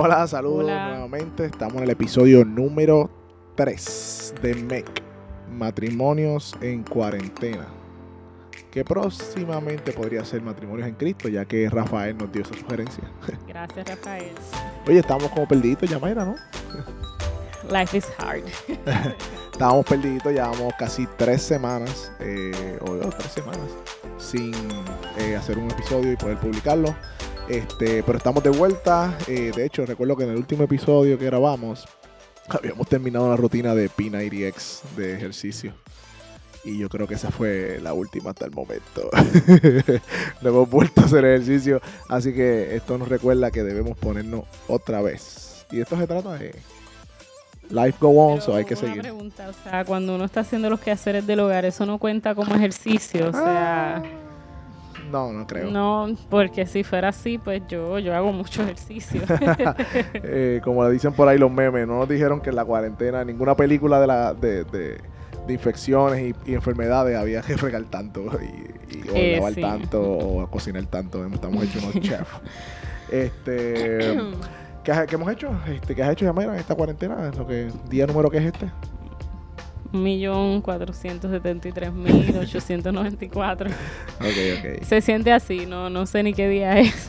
Hola, saludos nuevamente. Estamos en el episodio número 3 de MEC, Matrimonios en Cuarentena. Que próximamente podría ser Matrimonios en Cristo, ya que Rafael nos dio esa sugerencia. Gracias, Rafael. Oye, estamos como perdidos, Yamaira, ¿no? Life is hard. Estábamos perdidos, llevamos casi tres semanas, eh, o dos, tres semanas, sin eh, hacer un episodio y poder publicarlo. Este, pero estamos de vuelta. Eh, de hecho, recuerdo que en el último episodio que grabamos, habíamos terminado la rutina de P90X de ejercicio. Y yo creo que esa fue la última hasta el momento. no hemos vuelto a hacer ejercicio. Así que esto nos recuerda que debemos ponernos otra vez. Y esto se trata de life go on, so hay que seguir. Pregunta, o sea, cuando uno está haciendo los quehaceres del hogar, eso no cuenta como ejercicio, o sea. Ah. No, no creo. No, porque si fuera así, pues yo, yo hago mucho ejercicio. Eh, como le dicen por ahí los memes, no nos dijeron que en la cuarentena, ninguna película de, la, de, de, infecciones y, enfermedades había que fregar tanto y, o eh, lavar tanto o cocinar tanto. Estamos hechos unos chefs. Este, ¿qué, hemos hecho? Este, ¿Qué has hecho, Yamira, en esta cuarentena? Lo que, ¿Día número que es este? 1.473.894. ok, ok. Se siente así, no, no sé ni qué día es.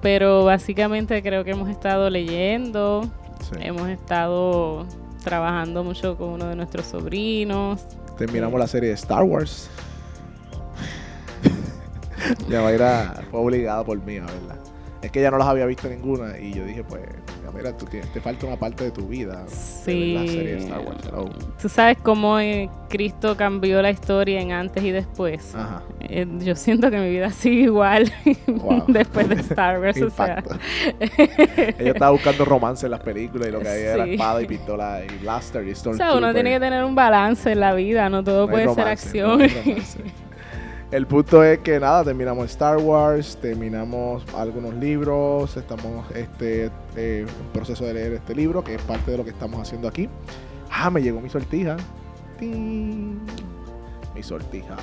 Pero básicamente creo que hemos estado leyendo, hemos estado trabajando mucho con uno de nuestros sobrinos. Terminamos la serie de Star Wars. ya va a ir a, fue obligada por mí, ¿verdad? Es que ya no las había visto ninguna y yo dije, pues, mira, tú te falta una parte de tu vida. Sí. la serie de Star Wars. Tú sabes cómo eh, Cristo cambió la historia en antes y después. Ajá. Eh, yo siento que mi vida sigue igual después de Star Wars. o sea. Ella estaba buscando romance en las películas y lo que había era espada y pistola y blaster y Stormtrooper. O sea, uno tiene que tener un balance en la vida, no todo puede ser acción. El punto es que nada, terminamos Star Wars, terminamos algunos libros, estamos este, eh, en proceso de leer este libro, que es parte de lo que estamos haciendo aquí. Ah, me llegó mi sortija. Mi sortija.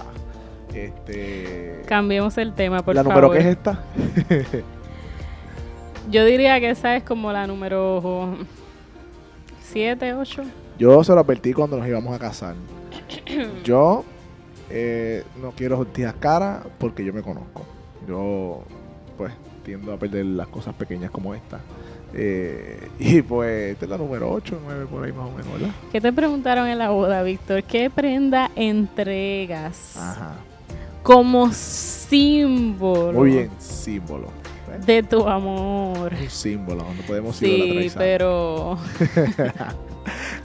Este. Cambiemos el tema, por ¿La favor. ¿La número qué es esta? Yo diría que esa es como la número 7, 8. Yo se lo advertí cuando nos íbamos a casar. Yo eh, no quiero sortijas cara porque yo me conozco. Yo, pues, tiendo a perder las cosas pequeñas como esta. Eh, y pues, esta es la número 8, 9 por ahí más o menos, ¿verdad? ¿Qué te preguntaron en la boda, Víctor? ¿Qué prenda entregas? Ajá. Como símbolo. Muy bien, símbolo. De tu amor. Un símbolo, no podemos ir Sí, pero.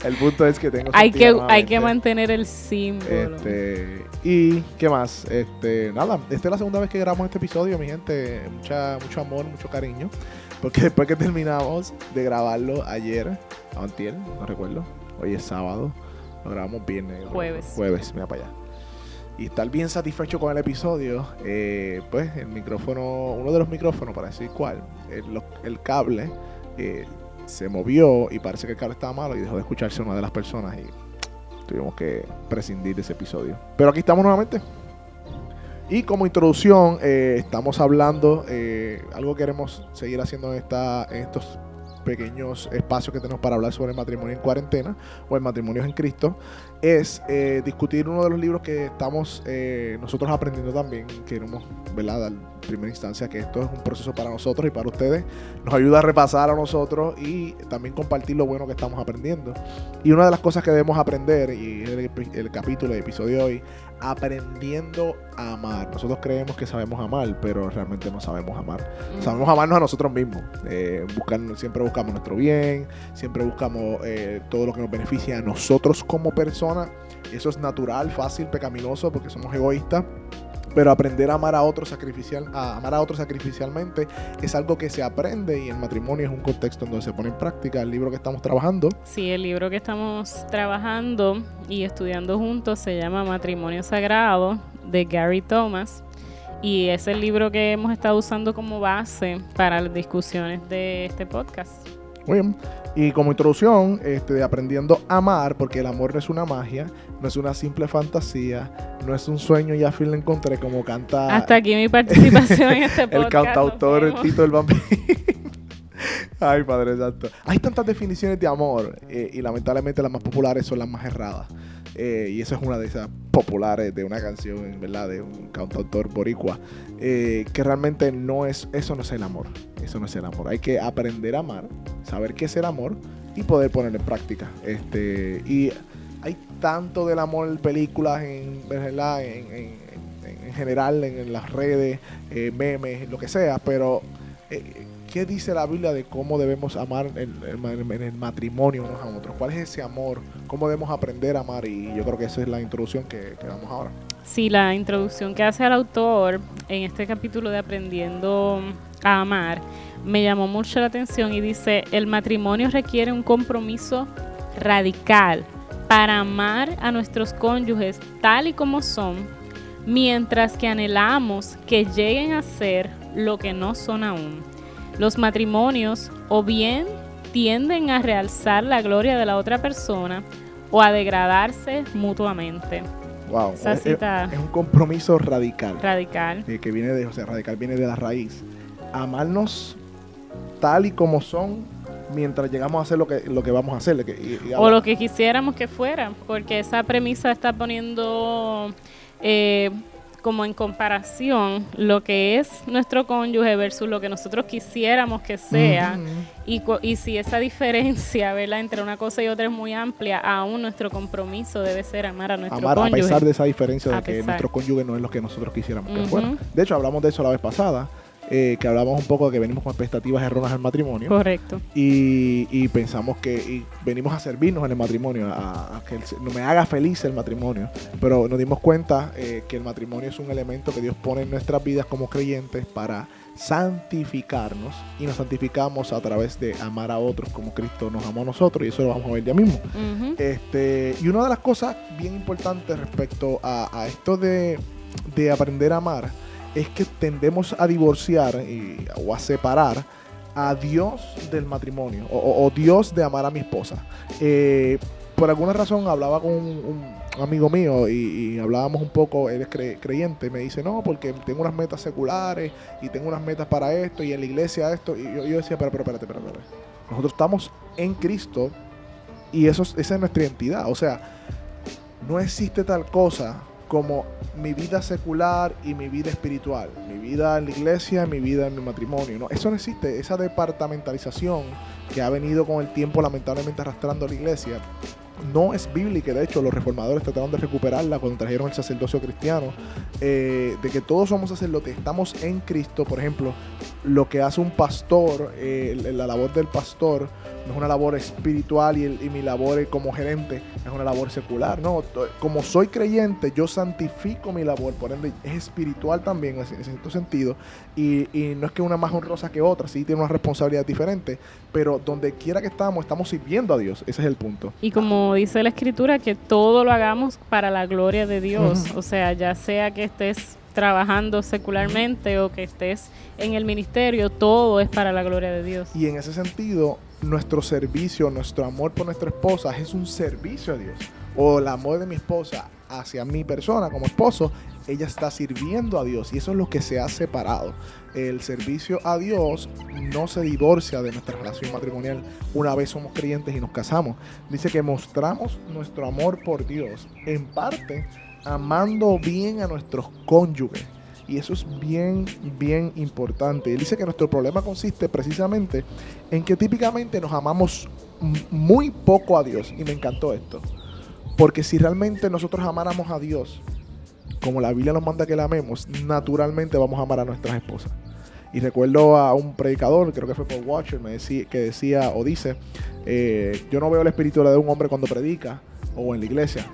el punto es que tengo hay que hay que mantener el símbolo. este, y qué más este nada esta es la segunda vez que grabamos este episodio mi gente. Mucha mucho amor mucho cariño. Porque después que terminamos de grabarlo ayer antier no recuerdo hoy es sábado lo grabamos viernes jueves. Jueves mira para allá. Y estar bien satisfecho con el episodio, eh, pues el micrófono, uno de los micrófonos, para decir cuál, el, el cable, eh, se movió y parece que el cable estaba malo y dejó de escucharse una de las personas y tuvimos que prescindir de ese episodio. Pero aquí estamos nuevamente. Y como introducción, eh, estamos hablando, eh, algo que queremos seguir haciendo en, esta, en estos pequeños espacios que tenemos para hablar sobre el matrimonio en cuarentena o el matrimonio en Cristo, es eh, discutir uno de los libros que estamos nosotros aprendiendo también, queremos ¿verdad? primera instancia que esto es un proceso para nosotros y para ustedes. Nos ayuda a repasar a nosotros y también compartir lo bueno que estamos aprendiendo. Y una de las cosas que debemos aprender, y el, el capítulo, el episodio hoy, aprendiendo a amar. Nosotros creemos que sabemos amar, pero realmente no sabemos amar. Mm. Sabemos amarnos a nosotros mismos. Eh, siempre buscamos nuestro bien, siempre buscamos eh, todo lo que nos beneficia a nosotros como personas. Eso es natural, fácil, pecaminoso, porque somos egoístas. Pero aprender a amar a otro sacrificial, a amar a otro sacrificialmente es algo que se aprende y el matrimonio es un contexto en donde se pone en práctica el libro que estamos trabajando. Sí, el libro que estamos trabajando y estudiando juntos se llama Matrimonio Sagrado de Gary Thomas y es el libro que hemos estado usando como base para las discusiones de este podcast. Muy bien. Y como introducción, este, de aprendiendo a amar, porque el amor no es una magia, no es una simple fantasía, no es un sueño y a fin lo encontré como canta. Hasta aquí mi participación en este podcast. el cantautor Tito el Vampiro. Ay, Padre Santo. Hay tantas definiciones de amor eh, y lamentablemente las más populares son las más erradas. Eh, y esa es una de esas populares de una canción, ¿verdad? De un cantautor boricua. eh, que realmente no es, eso no es el amor. Eso no es el amor. Hay que aprender a amar, saber qué es el amor y poder ponerlo en práctica. Este, y tanto del amor en películas, en, en, en- en- en general, en, las redes, eh, memes, lo que sea, pero eh, ¿qué dice la Biblia de cómo debemos amar en, en- en el matrimonio unos a otros? ¿Cuál es ese amor? ¿Cómo debemos aprender a amar? Y yo creo que esa es la introducción que, que damos ahora. Sí, la introducción que hace el autor en este capítulo de Aprendiendo a Amar me llamó mucho la atención y dice, el matrimonio requiere un compromiso radical para amar a nuestros cónyuges tal y como son, mientras que anhelamos que lleguen a ser lo que no son aún. Los matrimonios o bien tienden a realzar la gloria de la otra persona o a degradarse mutuamente. Wow. Esa Es, un compromiso radical. Radical. eh, que viene de, o sea, radical viene de la raíz. Amarnos tal y como son mientras llegamos a hacer lo que, lo que vamos a hacer. y- O lo que quisiéramos que fuera, porque esa premisa está poniendo eh, como en comparación lo que es nuestro cónyuge versus lo que nosotros quisiéramos que sea. Y, y si esa diferencia ¿verdad? entre una cosa y otra es muy amplia, aún nuestro compromiso debe ser amar a nuestro Amar a cónyuge. pesar de esa diferencia de A que pesar. nuestro cónyuge no es lo que nosotros quisiéramos que fuera. De hecho, hablamos de eso la vez pasada, eh, que hablamos un poco de que venimos con expectativas erróneas al matrimonio. Correcto. y, y pensamos que y venimos a servirnos en el matrimonio, a, a que el- no me haga feliz el matrimonio, pero nos dimos cuenta eh, que el matrimonio es un elemento que Dios pone en nuestras vidas como creyentes para santificarnos y nos santificamos a través de amar a otros como Cristo nos amó a nosotros y eso lo vamos a ver ya mismo. Este, y una de las cosas bien importantes respecto a, a esto de, de aprender a amar es que tendemos a divorciar o a separar a Dios del matrimonio o, Dios de amar a mi esposa. Eh, por alguna razón hablaba con un, amigo mío y, hablábamos un poco, él es cre- creyente, me dice, no, porque tengo unas metas seculares y tengo unas metas para esto y en la iglesia esto. Y yo, yo decía, pero, pero, espérate, espérate, espérate. Nosotros estamos en Cristo y eso, es- esa es nuestra identidad. O sea, no existe tal cosa como mi vida secular y mi vida espiritual. Mi vida en la iglesia, mi vida en mi matrimonio. ¿no? Eso no existe. Esa departamentalización que ha venido con el tiempo lamentablemente arrastrando a la iglesia no es bíblica. De hecho, los reformadores trataron de recuperarla cuando trajeron el sacerdocio cristiano. eh, de que todos somos sacerdotes, estamos en Cristo. Por ejemplo, lo que hace un pastor, eh, la labor del pastor, no es una labor espiritual y, y mi labor como gerente es una labor secular. No, como soy creyente, yo santifico mi labor, por ende es espiritual también en cierto sentido. Y, y no es que una más honrosa que otra, sí tiene una responsabilidad diferente, pero donde quiera que estamos, estamos sirviendo a Dios. Ese es el punto. Y como dice la escritura, que todo lo hagamos para la gloria de Dios. O sea, ya sea que estés trabajando secularmente o que estés en el ministerio, todo es para la gloria de Dios. Y en ese sentido, nuestro servicio, nuestro amor por nuestra esposa es un servicio a Dios. O el amor de mi esposa hacia mi persona como esposo, ella está sirviendo a Dios. Y eso es lo que se ha separado. El servicio a Dios no se divorcia de nuestra relación matrimonial una vez somos creyentes y nos casamos. Dice que mostramos nuestro amor por Dios, en parte amando bien a nuestros cónyuges. Y eso es bien, bien importante. Él dice que nuestro problema consiste precisamente en que típicamente nos amamos muy poco a Dios. Y me encantó esto. Porque si realmente nosotros amáramos a Dios, como la Biblia nos manda que la amemos, naturalmente vamos a amar a nuestras esposas. Y recuerdo a un predicador, creo que fue Paul Watcher, que decía o dice, eh, yo no veo la espiritualidad de un hombre cuando predica o en la iglesia.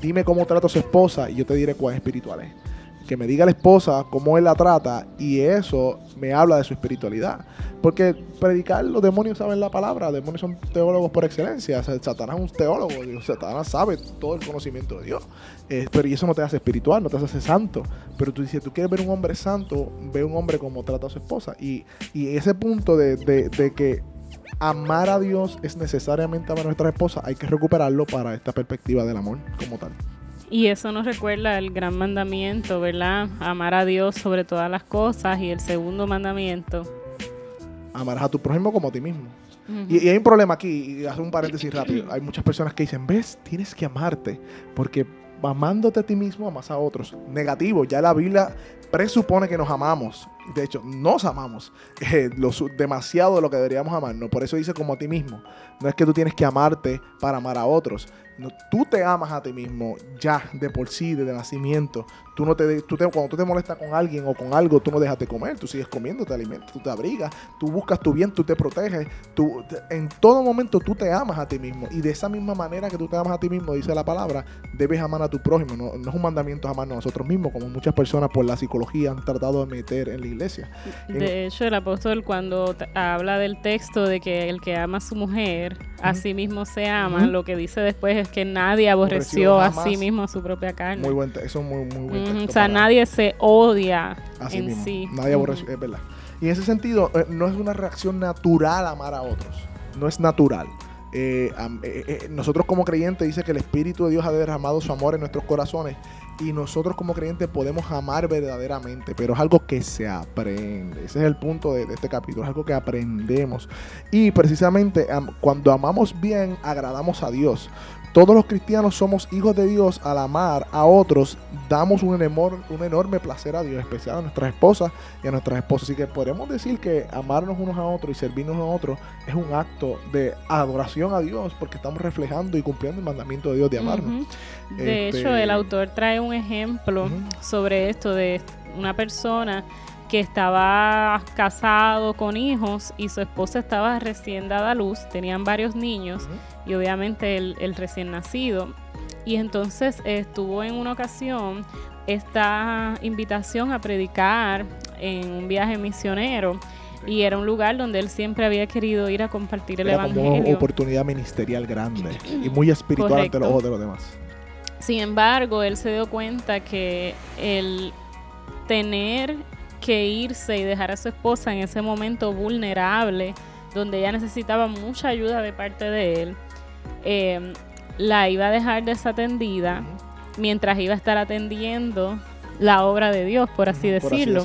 Dime cómo trata a su esposa y yo te diré cuán espiritual es. Que me diga la esposa cómo él la trata y eso me habla de su espiritualidad. Porque predicar, los demonios saben la palabra, los demonios son teólogos por excelencia. O sea, Satanás es un teólogo, Satanás sabe todo el conocimiento de Dios. Eh, pero y eso no te hace espiritual, no te hace santo. Pero tú dices, tú quieres ver un hombre santo, ve un hombre como trata a su esposa. Y, y ese punto de, de- de que amar a Dios es necesariamente amar a nuestra esposa, hay que recuperarlo para esta perspectiva del amor como tal. Y eso nos recuerda el gran mandamiento, ¿verdad? Amar a Dios sobre todas las cosas. Y el segundo mandamiento, amarás a tu prójimo como a ti mismo. y, hay un problema aquí, y hace un paréntesis rápido. Hay muchas personas que dicen, ves, tienes que amarte, porque amándote a ti mismo, amas a otros. Negativo, ya la Biblia presupone que nos amamos. De hecho, nos amamos eh, demasiado de lo que deberíamos amarnos. Por eso dice como a ti mismo. No es que tú tienes que amarte para amar a otros. No, tú te amas a ti mismo ya de por sí, desde nacimiento. Tú no te, tú te, cuando tú te molestas con alguien o con algo, tú no dejas de comer, tú sigues comiendo, te alimentas, tú te abrigas, tú buscas tu bien, tú te proteges. Tú, en todo momento tú te amas a ti mismo. Y de esa misma manera que tú te amas a ti mismo, dice la palabra, debes amar a tu prójimo. No, es un mandamiento amarnos a nosotros mismos, como muchas personas por la psicología han tratado de meter en la iglesia. De hecho, el apóstol cuando habla del texto de que el que ama a su mujer, a sí mismo se ama, lo que dice después es que nadie aborreció, a sí mismo a su propia carne. Muy buen, eso es muy, muy buen o sea, nadie se odia en sí. Nadie aborrece, es verdad. Y en ese sentido, eh, no es una reacción natural amar a otros. No es natural. Eh, eh, nosotros como creyentes dice que el Espíritu de Dios ha derramado su amor en nuestros corazones y nosotros como creyentes podemos amar verdaderamente, pero es algo que se aprende. Ese es el punto de, de este capítulo, es algo que aprendemos. Y precisamente cuando amamos bien, agradamos a Dios. Todos los cristianos somos hijos de Dios al amar a otros, damos un, enorme, un enorme placer a Dios, especial a nuestras esposas y a nuestras esposas. Así que podemos decir que amarnos unos a otros y servirnos a otros es un acto de adoración a Dios porque estamos reflejando y cumpliendo el mandamiento de Dios de amarnos. De este, hecho, el autor trae un ejemplo sobre esto de una persona que estaba casado con hijos y su esposa estaba recién dada a luz, tenían varios niños y obviamente el, recién nacido. Y entonces estuvo en una ocasión esta invitación a predicar en un viaje misionero. Y era un lugar donde él siempre había querido ir a compartir el evangelio. Como una oportunidad ministerial grande y muy espiritual ante los ojos de los demás. Sin embargo, él se dio cuenta que el tener que irse y dejar a su esposa en ese momento vulnerable, donde ella necesitaba mucha ayuda de parte de él, em, la iba a dejar desatendida mientras iba a estar atendiendo la obra de Dios, por así, decirlo.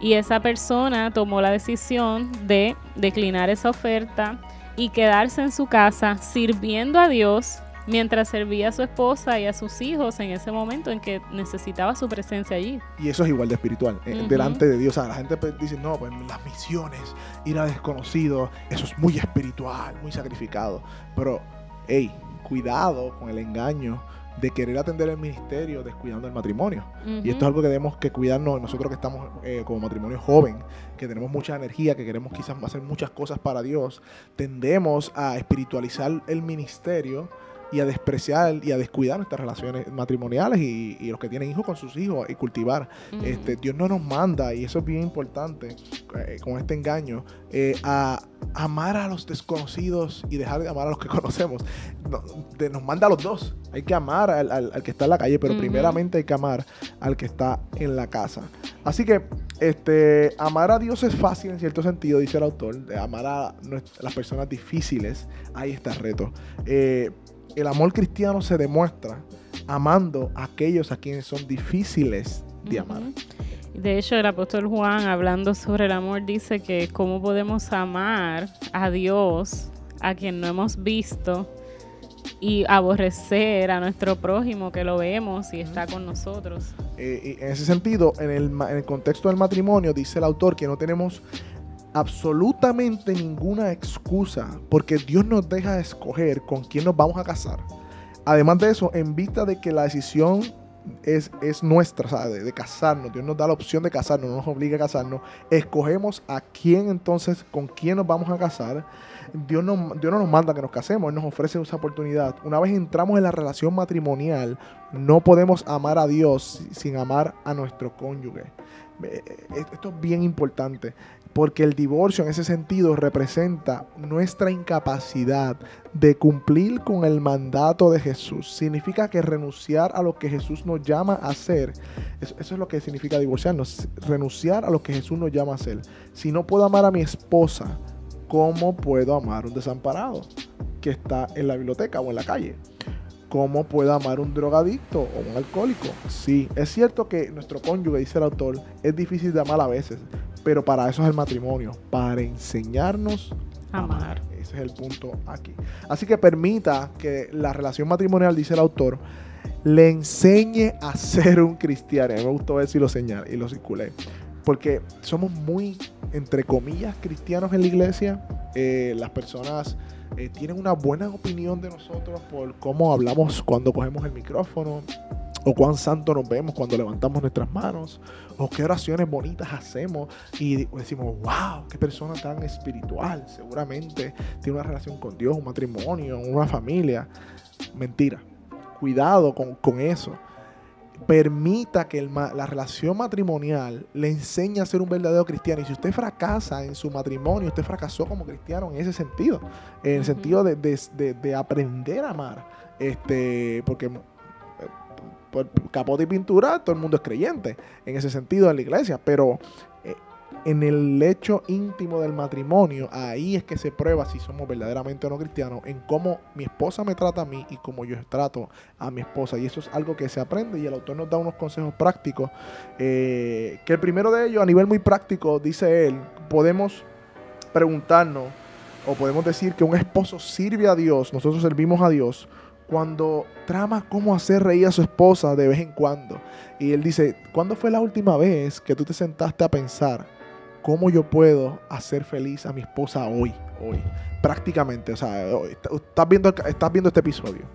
Y esa persona tomó la decisión de declinar esa oferta y quedarse en su casa sirviendo a Dios mientras servía a su esposa y a sus hijos en ese momento en que necesitaba su presencia allí. Y eso es igual de espiritual, eh, delante de Dios. O sea, la gente pues, dice, no, pues las misiones, ir a desconocido, eso es muy espiritual, muy sacrificado. Pero, hey, cuidado con el engaño de querer atender el ministerio descuidando el matrimonio. Y esto es algo que debemos que cuidarnos nosotros que estamos eh, como matrimonio joven, que tenemos mucha energía, que queremos quizás hacer muchas cosas para Dios, tendemos a espiritualizar el ministerio y a despreciar y a descuidar nuestras relaciones matrimoniales y, los que tienen hijos con sus hijos y cultivar. este, Dios no nos manda, y eso es bien importante eh, con este engaño, eh, a amar a los desconocidos y dejar de amar a los que conocemos. nos manda a los dos. Hay que amar al, que está en la calle, pero primeramente hay que amar al que está en la casa. Así que este, amar a Dios es fácil en cierto sentido, dice el autor. De amar a las personas difíciles, ahí está el reto. Eh, el amor cristiano se demuestra amando a aquellos a quienes son difíciles de amar. De hecho, el apóstol Juan, hablando sobre el amor, dice que cómo podemos amar a Dios, a quien no hemos visto, y aborrecer a nuestro prójimo que lo vemos y está con nosotros. Eh, en ese sentido, en el, en el contexto del matrimonio, dice el autor que no tenemos absolutamente ninguna excusa porque Dios nos deja escoger con quién nos vamos a casar. Además de eso, en vista de que la decisión es, es nuestra, De, de, casarnos, Dios nos da la opción de casarnos, no nos obliga a casarnos, escogemos a quién entonces, con quién nos vamos a casar. Dios no, Dios no nos manda que nos casemos, Él nos ofrece esa oportunidad. Una vez entramos en la relación matrimonial, no podemos amar a Dios sin amar a nuestro cónyuge. Eh, eh, esto es bien importante porque el divorcio en ese sentido representa nuestra incapacidad de cumplir con el mandato de Jesús. Significa que renunciar a lo que Jesús nos llama a hacer, eso, es lo que significa divorciarnos, renunciar a lo que Jesús nos llama a hacer. Si no puedo amar a mi esposa, ¿cómo puedo amar a un desamparado que está en la biblioteca o en la calle? ¿Cómo puedo amar a un drogadicto o un alcohólico? Sí, es cierto que nuestro cónyuge, dice el autor, es difícil de amar a veces, pero para eso es el matrimonio, para enseñarnos a Amar. amar. Ese es el punto aquí. Así que permita que la relación matrimonial, dice el autor, le enseñe a ser un cristiano. A mí me gustó ver si lo señalé y lo circulé. Porque somos muy, entre comillas, cristianos en la iglesia. Eh, las personas eh, tienen una buena opinión de nosotros por cómo hablamos cuando cogemos el micrófono, o cuán santo nos vemos cuando levantamos nuestras manos, o qué oraciones bonitas hacemos y decimos, wow, qué persona tan espiritual, seguramente tiene una relación con Dios, un matrimonio, una familia. Mentira, cuidado con, con eso. Permita que el ma- la relación matrimonial le enseñe a ser un verdadero cristiano. Y si usted fracasa en su matrimonio, usted fracasó como cristiano en ese sentido. En el sentido de, de- de- de aprender a amar. Este, porque eh, por capote y pintura, todo el mundo es creyente en ese sentido en la iglesia. Pero en el hecho íntimo del matrimonio, ahí es que se prueba si somos verdaderamente o no cristianos, en cómo mi esposa me trata a mí y cómo yo trato a mi esposa. Y eso es algo que se aprende y el autor nos da unos consejos prácticos. eh, que el primero de ellos, a nivel muy práctico, dice él, podemos preguntarnos o podemos decir que un esposo sirve a Dios, nosotros servimos a Dios cuando trama cómo hacer reír a su esposa de vez en cuando. Y él dice, ¿cuándo fue la última vez que tú te sentaste a pensar cómo yo puedo hacer feliz a mi esposa hoy? Hoy. Prácticamente, o sea, estás viendo, estás viendo este episodio.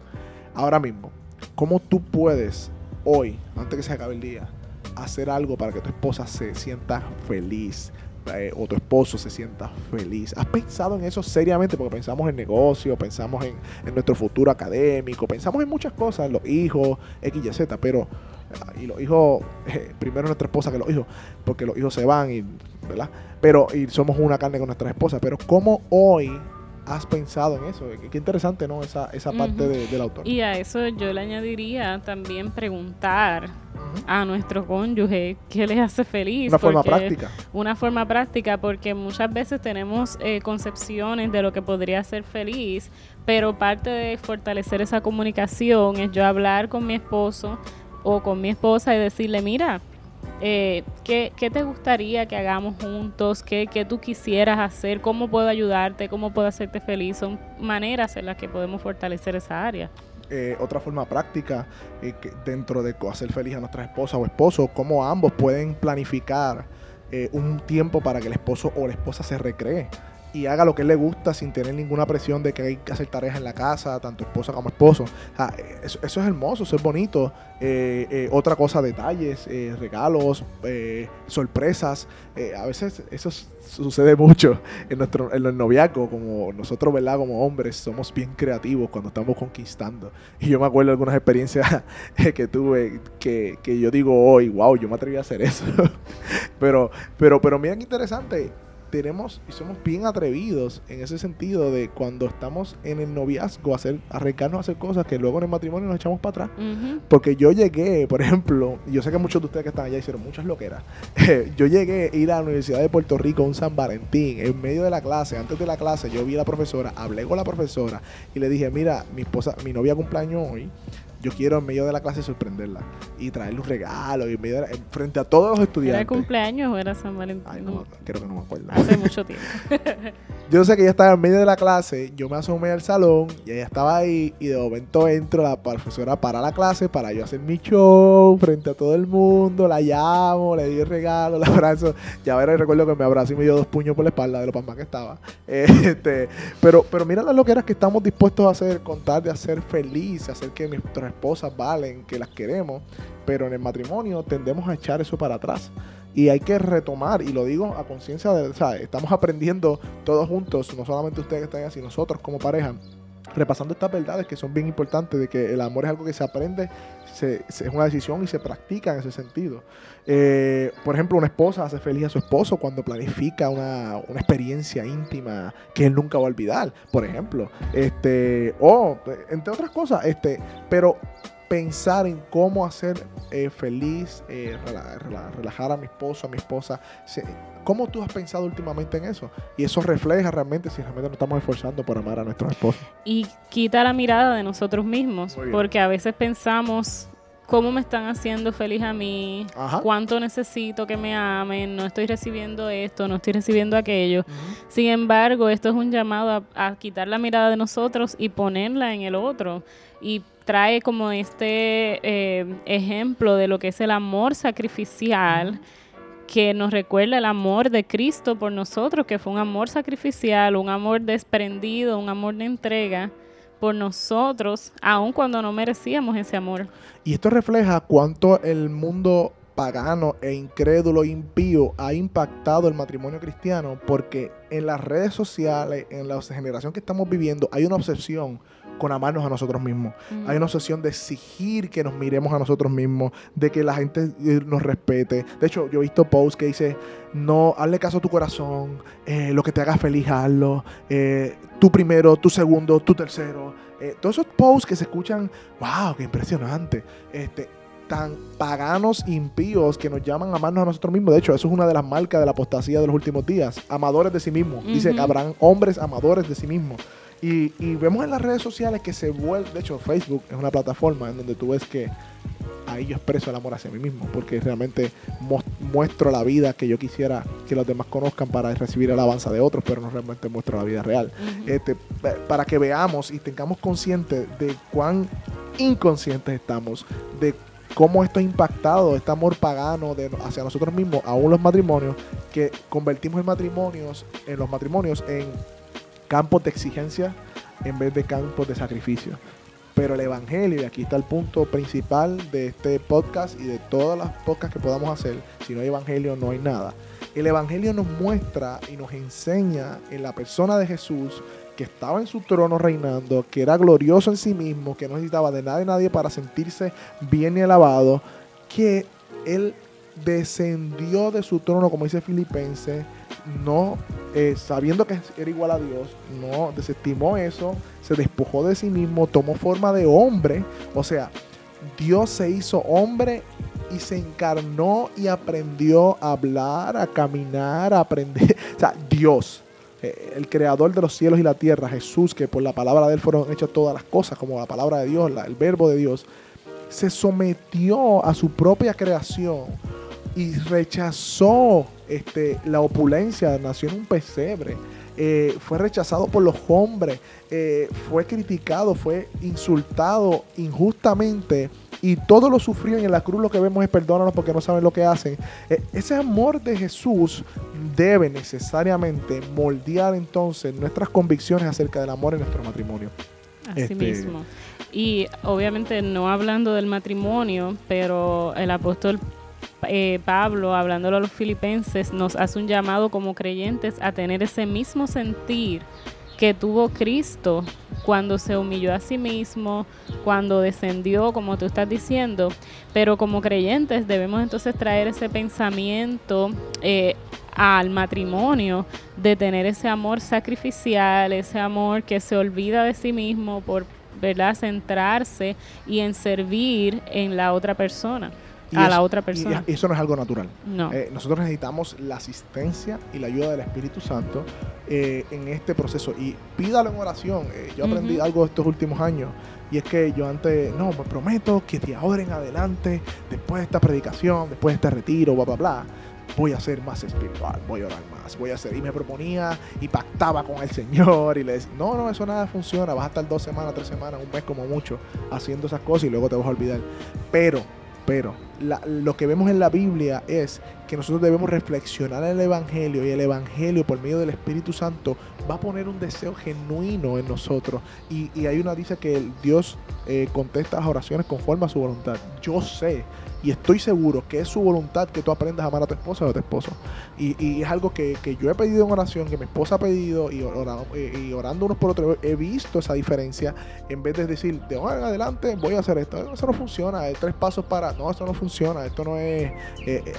Ahora mismo, ¿cómo tú puedes hoy, antes que se acabe el día, hacer algo para que tu esposa se sienta feliz? Eh, o tu esposo se sienta feliz. ¿Has pensado en eso seriamente? Porque pensamos en negocio, pensamos en, nuestro futuro académico, pensamos en muchas cosas, los hijos, X, Y, Z, pero ah, y los hijos, eh, primero nuestra esposa que los hijos, porque los hijos se van y, ¿verdad? Pero, y somos una carne con nuestra esposa, pero ¿cómo hoy has pensado en eso? Qué, interesante, ¿no? Esa, esa parte de- del autor. Y a eso yo le añadiría también preguntar a nuestro cónyuge qué les hace feliz. Una forma práctica. Una forma práctica porque muchas veces tenemos eh, concepciones de lo que podría ser feliz, pero parte de fortalecer esa comunicación es yo hablar con mi esposo o con mi esposa y decirle, mira, eh, ¿qué, te gustaría que hagamos juntos? ¿Qué, ¿Qué tú quisieras hacer? ¿Cómo puedo ayudarte? ¿Cómo puedo hacerte feliz? Son maneras en las que podemos fortalecer esa área. eh, otra forma práctica eh, dentro de hacer feliz a nuestra esposa o esposo, cómo ambos pueden planificar eh, un tiempo para que el esposo o la esposa se recree y haga lo que le gusta sin tener ninguna presión de que hay que hacer tareas en la casa, tanto esposa como esposo. Eso, eso es hermoso, eso es bonito. Eh, eh, otra cosa, detalles, eh, regalos, sorpresas. A veces eso sucede mucho en nuestro en el noviazgo, como nosotros, ¿verdad? Como hombres, somos bien creativos cuando estamos conquistando. Y yo me acuerdo de algunas experiencias que tuve que, que yo digo hoy, wow, yo me atreví a hacer eso. pero, pero, pero miren qué interesante. Tenemos y somos bien atrevidos en ese sentido de cuando estamos en el noviazgo, hacer, arriesgarnos a hacer cosas que luego en el matrimonio nos echamos para atrás. Porque yo llegué, por ejemplo, yo sé que muchos de ustedes que están allá hicieron muchas loqueras. yo llegué a ir a la Universidad de Puerto Rico un San Valentín, en medio de la clase, antes de la clase, yo vi a la profesora, hablé con la profesora y le dije, mira, mi esposa, mi novia cumpleaños hoy. Yo quiero en medio de la clase sorprenderla y traerle un regalo y en medio de la- en- frente a todos los ¿Era estudiantes. cumpleaños o era San Valentín? Ay, No, creo que no me acuerdo. hace mucho tiempo. Yo sé que ella estaba en medio de la clase, yo me asomé al salón y ella estaba ahí y de momento entro, la profesora para la clase para yo hacer mi show frente a todo el mundo, la llamo, le di el regalo, la abrazo. Ya veré, recuerdo que me abrazó y me dio dos puños por la espalda de lo pasma que estaba. Este, pero, pero mira las loqueras que estamos dispuestos a hacer, contar de hacer feliz, hacer que nuestras esposas valen, que las queremos, pero en el matrimonio tendemos a echar eso para atrás. Y hay que retomar, y lo digo a conciencia de, o sea, estamos aprendiendo todos juntos, no solamente ustedes que están sino nosotros como pareja, repasando estas verdades que son bien importantes, de que el amor es algo que se aprende, se- es una decisión y se practica en ese sentido. Eh, por ejemplo, una esposa hace feliz a su esposo cuando planifica una, una experiencia íntima que él nunca va a olvidar, por ejemplo. Este, o, entre otras cosas, este, pero pensar en cómo hacer eh, feliz, eh, rela- rela- relajar a mi esposo, a mi esposa. ¿Cómo tú has pensado últimamente en eso? Y eso refleja realmente si realmente nos estamos esforzando por amar a nuestros esposos. y quita la mirada de nosotros mismos, porque a veces pensamos cómo me están haciendo feliz a mí, Ajá. cuánto necesito que me amen, no estoy recibiendo esto, no estoy recibiendo aquello. Sin embargo, esto es un llamado a, a quitar la mirada de nosotros y ponerla en el otro. Y trae como este eh, ejemplo de lo que es el amor sacrificial que nos recuerda el amor de Cristo por nosotros, que fue un amor sacrificial, un amor desprendido, un amor de entrega por nosotros, aun cuando no merecíamos ese amor. Y esto refleja cuánto el mundo pagano e incrédulo, impío, ha impactado el matrimonio cristiano, porque en las redes sociales, en la generación que estamos viviendo, hay una obsesión con amarnos a nosotros mismos. Mm. Hay una obsesión de exigir que nos miremos a nosotros mismos, de que la gente eh, nos respete. De hecho, yo he visto posts que dice, no, hazle caso a tu corazón, eh, lo que te haga feliz, hazlo. Eh, tú primero, tú segundo, tú tercero. Eh, todos esos posts que se escuchan, wow, qué impresionante. Este, tan paganos, impíos, que nos llaman a amarnos a nosotros mismos. De hecho, eso es una de las marcas de la apostasía de los últimos días. Amadores de sí mismos. Dice que habrán hombres amadores de sí mismos. Y, y vemos en las redes sociales que se vuelve, de hecho Facebook es una plataforma en donde tú ves que ahí yo expreso el amor hacia mí mismo, porque realmente muestro la vida que yo quisiera que los demás conozcan para recibir alabanza de otros, pero no realmente muestro la vida real. Este, pa- para que veamos y tengamos consciente de cuán inconscientes estamos, de cómo esto ha impactado, este amor pagano de, hacia nosotros mismos, aún los matrimonios, que convertimos en matrimonios, en los matrimonios en campos de exigencia en vez de campos de sacrificio. Pero el Evangelio, y aquí está el punto principal de este podcast y de todas las podcasts que podamos hacer, si no hay Evangelio no hay nada. El Evangelio nos muestra y nos enseña en la persona de Jesús que estaba en su trono reinando, que era glorioso en sí mismo, que no necesitaba de nada y nadie para sentirse bien y alabado, que Él descendió de su trono, como dice Filipenses, no eh, sabiendo que era igual a Dios, no desestimó eso, se despojó de sí mismo, tomó forma de hombre, o sea, Dios se hizo hombre y se encarnó y aprendió a hablar, a caminar, a aprender, o sea, Dios, eh, el creador de los cielos y la tierra, Jesús, que por la palabra de él fueron hechas todas las cosas, como la palabra de Dios, la- el verbo de Dios, se sometió a su propia creación y rechazó este, la opulencia, nació en un pesebre, eh, fue rechazado por los hombres, eh, fue criticado, fue insultado injustamente y todo lo sufrió y en la cruz lo que vemos es perdónanos porque no saben lo que hacen. Eh, ese amor de Jesús debe necesariamente moldear entonces nuestras convicciones acerca del amor en nuestro matrimonio. Así Este- mismo. Y obviamente no hablando del matrimonio, pero el apóstol eh, Pablo, hablándolo a los filipenses, nos hace un llamado como creyentes a tener ese mismo sentir que tuvo Cristo cuando se humilló a sí mismo, cuando descendió, como tú estás diciendo. Pero como creyentes debemos entonces traer ese pensamiento eh, al matrimonio de tener ese amor sacrificial, ese amor que se olvida de sí mismo por ¿verdad? centrarse y en servir en la otra persona, Y a la otra y persona. eso no es algo natural. no. Eh, nosotros necesitamos la asistencia y la ayuda del Espíritu Santo eh, en este proceso. Y pídalo en oración. Eh, yo aprendí Ujú. algo estos últimos años. Y es que yo antes, no, me prometo que de ahora en adelante, después de esta predicación, después de este retiro, bla, bla, bla, voy a ser más espiritual, voy a orar más, voy a hacer. Y me proponía y pactaba con el Señor y le decía, no, no, eso nada funciona. Vas a estar dos semanas, tres semanas, un mes como mucho haciendo esas cosas y luego te vas a olvidar. Pero, pero, lo que vemos en la Biblia es que nosotros debemos reflexionar en el Evangelio y el Evangelio por medio del Espíritu Santo va a poner un deseo genuino en nosotros. Y, hay una dice que Dios eh, contesta las oraciones conforme a su voluntad. Yo sé y estoy seguro que es su voluntad que tú aprendas a amar a tu esposa o a tu esposo. Y, es algo que, que yo he pedido en oración, que mi esposa ha pedido y orando, y orando unos por otros he visto esa diferencia en vez de decir, de ahora en adelante voy a hacer esto. Eso no funciona, hay tres pasos para... No, eso no funciona, esto no es... eh, eh,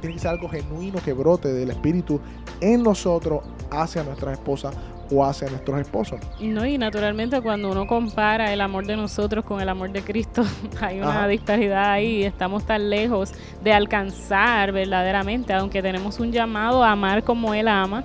tiene que ser algo genuino que brote del Espíritu en nosotros hacia nuestras esposas o hacia nuestros esposos. No, y naturalmente cuando uno compara el amor de nosotros con el amor de Cristo, hay una Ajá. disparidad ahí, estamos tan lejos de alcanzar verdaderamente, aunque tenemos un llamado a amar como Él ama,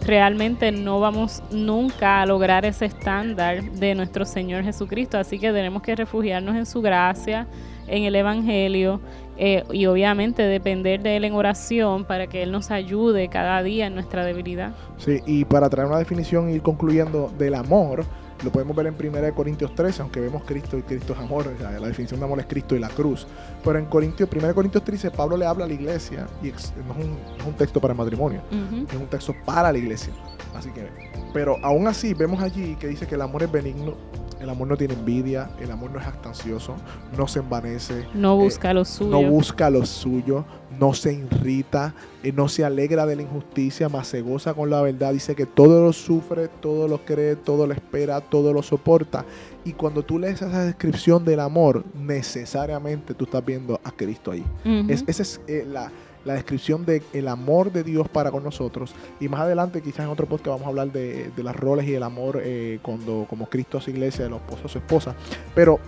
realmente no vamos nunca a lograr ese estándar de nuestro Señor Jesucristo, así que tenemos que refugiarnos en su gracia, en el Evangelio eh, y obviamente depender de Él en oración para que Él nos ayude cada día en nuestra debilidad. Sí, y para traer una definición y ir concluyendo del amor, lo podemos ver en 1 Corintios 13, aunque vemos Cristo y Cristo es amor, la, definición de amor es Cristo y la cruz. Pero en Corintios, 1 Corintios 13, Pablo le habla a la iglesia, y no es un, texto para el matrimonio, es un texto para la iglesia. Así que, pero aún así vemos allí que dice que el amor es benigno, el amor no tiene envidia, el amor no es jactancioso, no se envanece. No busca lo suyo. No busca lo suyo, no se irrita, eh, no se alegra de la injusticia, más se goza con la verdad. Dice que todo lo sufre, todo lo cree, todo lo espera, todo lo soporta. Y cuando tú lees esa descripción del amor, necesariamente tú estás viendo a Cristo ahí. esa es eh, la la descripción del el amor de Dios para con nosotros. Y más adelante, quizás en otro podcast, vamos a hablar de, de los roles y el amor eh, cuando, como Cristo a su iglesia, de los esposos a su esposa. Pero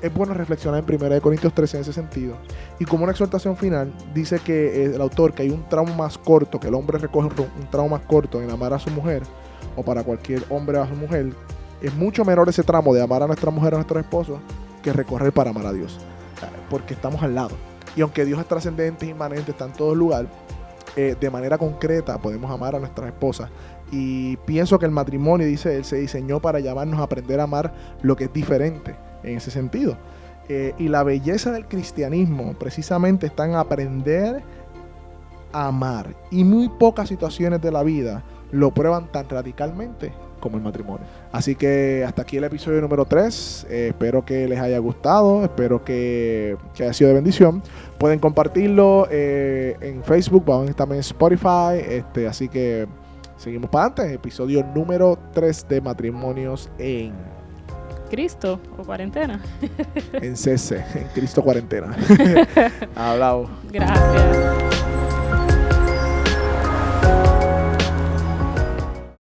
es bueno reflexionar en 1 Corintios 13 en ese sentido. Y como una exhortación final, dice que eh, el autor que hay un trauma más corto, que el hombre recoge un trauma más corto en amar a su mujer, o para cualquier hombre a su mujer, es mucho menor ese tramo de amar a nuestra mujer a nuestro esposo que recorrer para amar a Dios. Porque estamos al lado. Y aunque Dios es trascendente, inmanente, está en todo lugar, eh, de manera concreta podemos amar a nuestras esposas. Y pienso que el matrimonio, dice él, se diseñó para llamarnos a aprender a amar lo que es diferente en ese sentido. Eh, y la belleza del cristianismo precisamente está en aprender a amar. Y muy pocas situaciones de la vida lo prueban tan radicalmente como el matrimonio. Así que hasta aquí el episodio número 3. Eh, espero que les haya gustado, espero que, haya sido de bendición. Pueden compartirlo eh, en Facebook, vamos también en Spotify. Este, así que seguimos para adelante. Episodio número 3 de matrimonios en Cristo o cuarentena. en CC, en Cristo cuarentena. Hablado. Gracias.